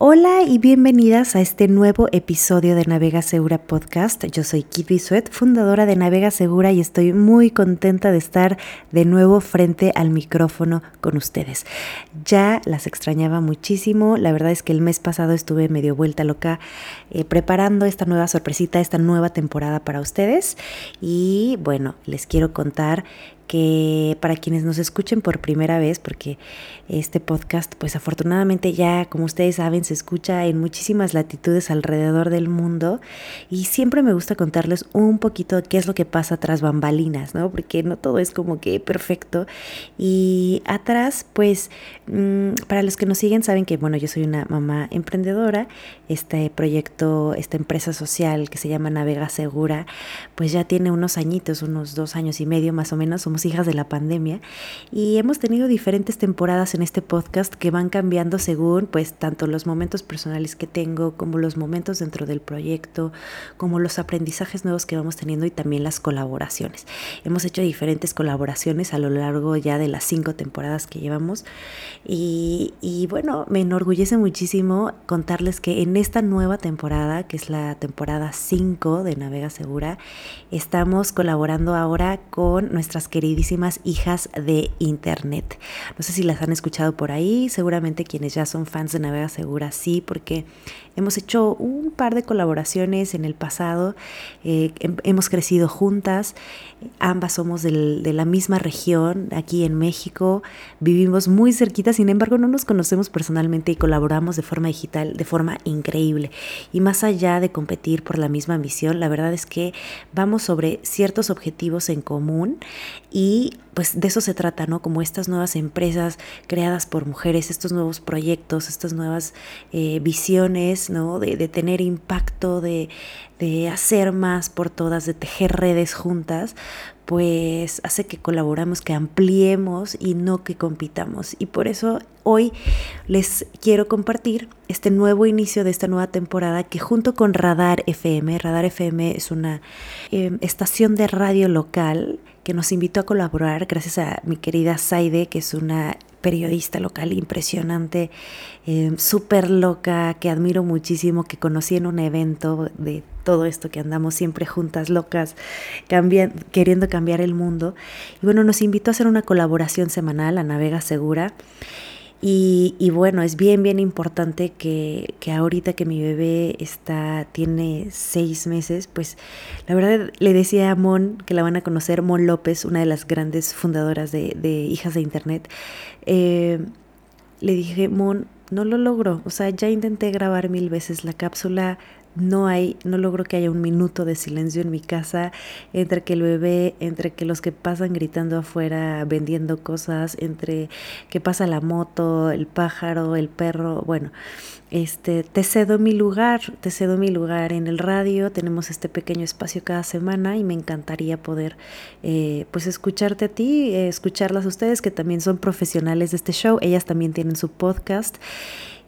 Hola y bienvenidas a este nuevo episodio de Navega Segura Podcast. Yo soy Kitty Suet, fundadora de Navega Segura y estoy muy contenta de estar de nuevo frente al micrófono con ustedes. Ya las extrañaba muchísimo, la verdad es que el mes pasado estuve medio vuelta loca eh, preparando esta nueva sorpresita, esta nueva temporada para ustedes y bueno, les quiero contar que para quienes nos escuchen por primera vez, porque este podcast, pues afortunadamente ya, como ustedes saben, se escucha en muchísimas latitudes alrededor del mundo y siempre me gusta contarles un poquito de qué es lo que pasa tras bambalinas, ¿no? Porque no todo es como que perfecto. Y atrás, pues, mm, para los que nos siguen, saben que, bueno, yo soy una mamá emprendedora, este proyecto, esta empresa social que se llama Navega Segura, pues ya tiene unos añitos, unos dos años y medio más o menos, somos hijas de la pandemia y hemos tenido diferentes temporadas en este podcast que van cambiando según pues tanto los momentos personales que tengo como los momentos dentro del proyecto, como los aprendizajes nuevos que vamos teniendo y también las colaboraciones. Hemos hecho diferentes colaboraciones a lo largo ya de las cinco temporadas que llevamos y, y bueno, me enorgullece muchísimo contarles que en esta nueva temporada, que es la temporada 5 de Navega Segura, estamos colaborando ahora con nuestras queridas queridísimas hijas de Internet. No sé si las han escuchado por ahí, seguramente quienes ya son fans de Navega Segura sí, porque hemos hecho un par de colaboraciones en el pasado, eh, hemos crecido juntas, ambas somos de la misma región, aquí en México, vivimos muy cerquita, sin embargo no nos conocemos personalmente y colaboramos de forma digital, de forma increíble. Y más allá de competir por la misma misión, la verdad es que vamos sobre ciertos objetivos en común pues de eso se trata, ¿no? Como estas nuevas empresas creadas por mujeres, estos nuevos proyectos, estas nuevas eh, visiones, ¿no? De, de tener impacto, de, de hacer más por todas, de tejer redes juntas, pues hace que colaboramos, que ampliemos y no que compitamos. Y por eso hoy les quiero compartir este nuevo inicio de esta nueva temporada que junto con Radar FM, Radar FM es una em, estación de radio local que nos invitó a colaborar gracias a mi querida Saide, que es una periodista local impresionante, em, súper loca, que admiro muchísimo, que conocí en un evento de todo esto que andamos siempre juntas, locas, queriendo cambiar el mundo. Y bueno, nos invitó a hacer una colaboración semanal a Navega Segura. Y, bueno, es bien, bien importante que, que, ahorita que mi bebé está, tiene seis meses, pues la verdad le decía a Mon, que la van a conocer, Mon López, una de las grandes fundadoras de, Hijas de Internet, eh, le dije, Mon, no lo logro, o sea, ya intenté grabar mil veces la cápsula, no hay, no logro que haya un minuto de silencio en mi casa, entre que el bebé, entre que los que pasan gritando afuera, vendiendo cosas, entre que pasa la moto, el pájaro, el perro, bueno, este, te cedo mi lugar, te cedo mi lugar en el radio, tenemos este pequeño espacio cada semana y me encantaría poder eh, pues escucharte a ti, eh, escucharlas a ustedes que también son profesionales de este show, ellas también tienen su podcast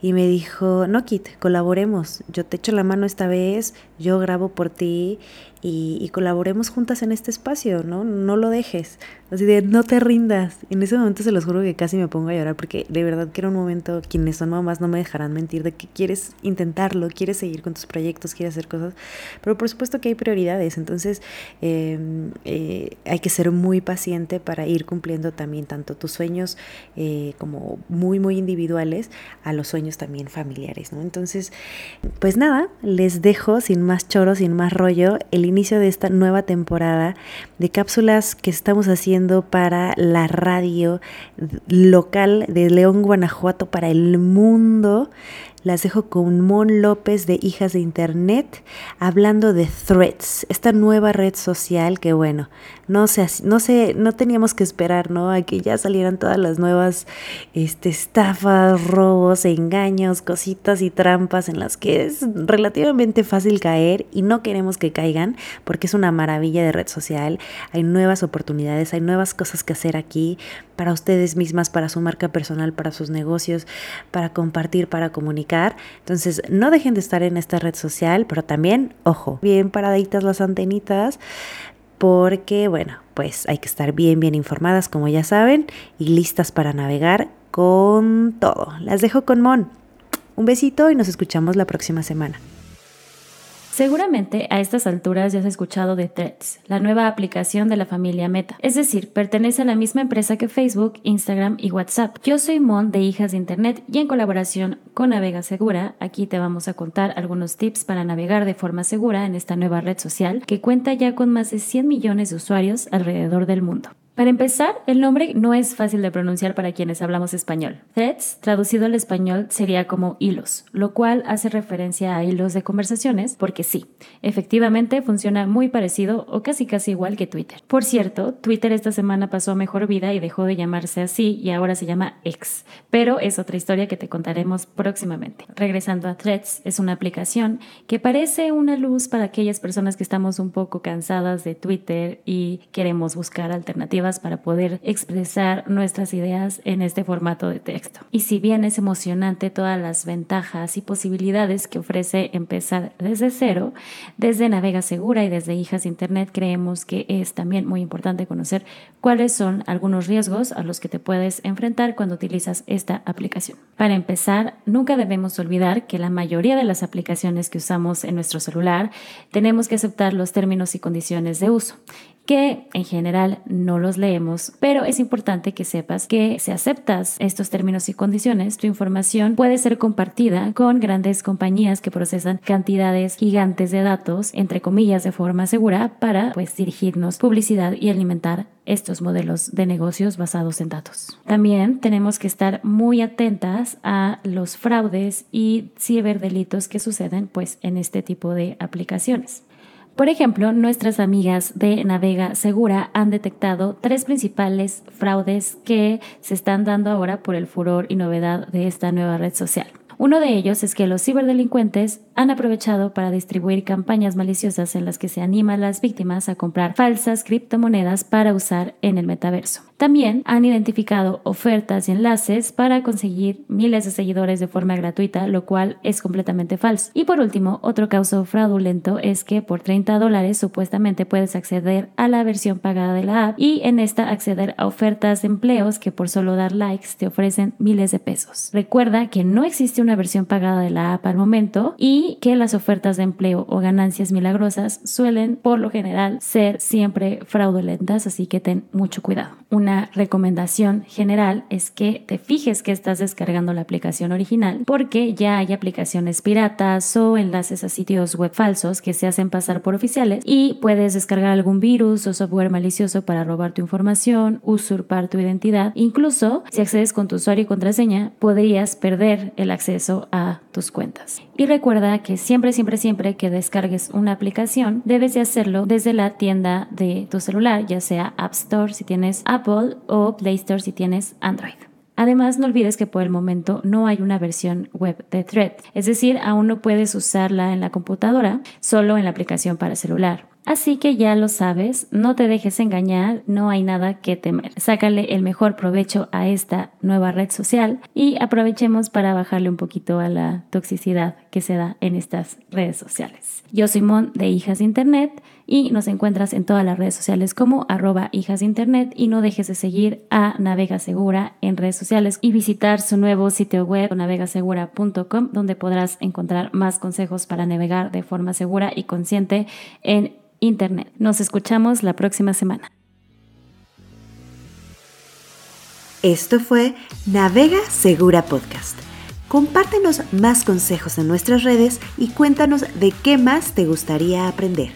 y me dijo, no, Kit, colaboremos, yo te echo la mano esta vez, yo grabo por ti y, colaboremos juntas en este espacio, ¿no? No lo dejes, así de no te rindas. En ese momento se los juro que casi me pongo a llorar porque de verdad que era un momento, quienes son mamás no me dejarán mentir, de que quieres intentarlo, quieres seguir con tus proyectos, quieres hacer cosas, pero por supuesto que hay prioridades, entonces em, eh, hay que ser muy paciente para ir cumpliendo también tanto tus sueños eh, como muy, muy individuales a los sueños también familiares, ¿no? Entonces, pues nada, les dejo sin más choro, sin más rollo, el inicio de esta nueva temporada de cápsulas que estamos haciendo para la radio local de León, Guanajuato, para el mundo. Las dejo con Mon López de Hijas de Internet hablando de Threads, esta nueva red social que bueno, no sé, no sé, no teníamos que esperar, ¿no? A que ya salieran todas las nuevas este, estafas, robos, engaños, cositas y trampas en las que es relativamente fácil caer y no queremos que caigan porque es una maravilla de red social. Hay nuevas oportunidades, hay nuevas cosas que hacer aquí para ustedes mismas, para su marca personal, para sus negocios, para compartir, para comunicar. Entonces, no dejen de estar en esta red social, pero también, ojo, bien paraditas las antenitas, porque, bueno, pues hay que estar bien, bien informadas, como ya saben, y listas para navegar con todo. Las dejo con Mon. Un besito y nos escuchamos la próxima semana. Seguramente a estas alturas ya has escuchado de Threads, la nueva aplicación de la familia Meta, es decir, pertenece a la misma empresa que Facebook, Instagram y WhatsApp. Yo soy Mon de Hijas de Internet y en colaboración con Navega Segura, aquí te vamos a contar algunos tips para navegar de forma segura en esta nueva red social que cuenta ya con más de 100 millones de usuarios alrededor del mundo. Para empezar, el nombre no es fácil de pronunciar para quienes hablamos español. Threads, traducido al español, sería como hilos, lo cual hace referencia a hilos de conversaciones, porque sí, efectivamente funciona muy parecido o casi casi igual que Twitter. Por cierto, Twitter esta semana pasó mejor vida y dejó de llamarse así y ahora se llama X, pero es otra historia que te contaremos próximamente. Regresando a Threads, es una aplicación que parece una luz para aquellas personas que estamos un poco cansadas de Twitter y queremos buscar alternativas para poder expresar nuestras ideas en este formato de texto. Y si bien es emocionante todas las ventajas y posibilidades que ofrece empezar desde cero, desde Navega Segura y desde Hijas de Internet creemos que es también muy importante conocer cuáles son algunos riesgos a los que te puedes enfrentar cuando utilizas esta aplicación. Para empezar, nunca debemos olvidar que la mayoría de las aplicaciones que usamos en nuestro celular tenemos que aceptar los términos y condiciones de uso que en general no los leemos, pero es importante que sepas que si aceptas estos términos y condiciones, tu información puede ser compartida con grandes compañías que procesan cantidades gigantes de datos, entre comillas, de forma segura para pues dirigirnos publicidad y alimentar estos modelos de negocios basados en datos. También tenemos que estar muy atentas a los fraudes y ciberdelitos que suceden pues en este tipo de aplicaciones. Por ejemplo, nuestras amigas de Navega Segura han detectado tres principales fraudes que se están dando ahora por el furor y novedad de esta nueva red social. Uno de ellos es que los ciberdelincuentes han aprovechado para distribuir campañas maliciosas en las que se anima a las víctimas a comprar falsas criptomonedas para usar en el metaverso. También han identificado ofertas y enlaces para conseguir miles de seguidores de forma gratuita, lo cual es completamente falso. Y por último, otro caso fraudulento es que por 30 dólares supuestamente puedes acceder a la versión pagada de la app y en esta acceder a ofertas de empleos que por solo dar likes te ofrecen miles de pesos. Recuerda que no existe una versión pagada de la app al momento y que las ofertas de empleo o ganancias milagrosas suelen por lo general ser siempre fraudulentas, así que ten mucho cuidado. Recomendación general es que te fijes que estás descargando la aplicación original porque ya hay aplicaciones piratas o enlaces a sitios web falsos que se hacen pasar por oficiales y puedes descargar algún virus o software malicioso para robar tu información, usurpar tu identidad. Incluso si accedes con tu usuario y contraseña, podrías perder el acceso a tus cuentas. Y recuerda que siempre, siempre, siempre que descargues una aplicación, debes de hacerlo desde la tienda de tu celular, ya sea App Store si tienes Apple o Play Store si tienes Android. Además, no olvides que por el momento no hay una versión web de Thread, es decir, aún no puedes usarla en la computadora, solo en la aplicación para celular. Así que ya lo sabes, no te dejes engañar, no hay nada que temer. Sácale el mejor provecho a esta nueva red social y aprovechemos para bajarle un poquito a la toxicidad que se da en estas redes sociales. Yo soy Mon de Hijas de Internet y nos encuentras en todas las redes sociales como arroba hijas y no dejes de seguir a Navega Segura en redes sociales y visitar su nuevo sitio web navegasegura.com donde podrás encontrar más consejos para navegar de forma segura y consciente en Internet. Nos escuchamos la próxima semana. Esto fue Navega Segura Podcast. Compártenos más consejos en nuestras redes y cuéntanos de qué más te gustaría aprender.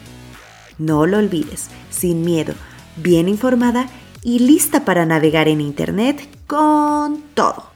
No lo olvides, sin miedo, bien informada y lista para navegar en Internet con todo.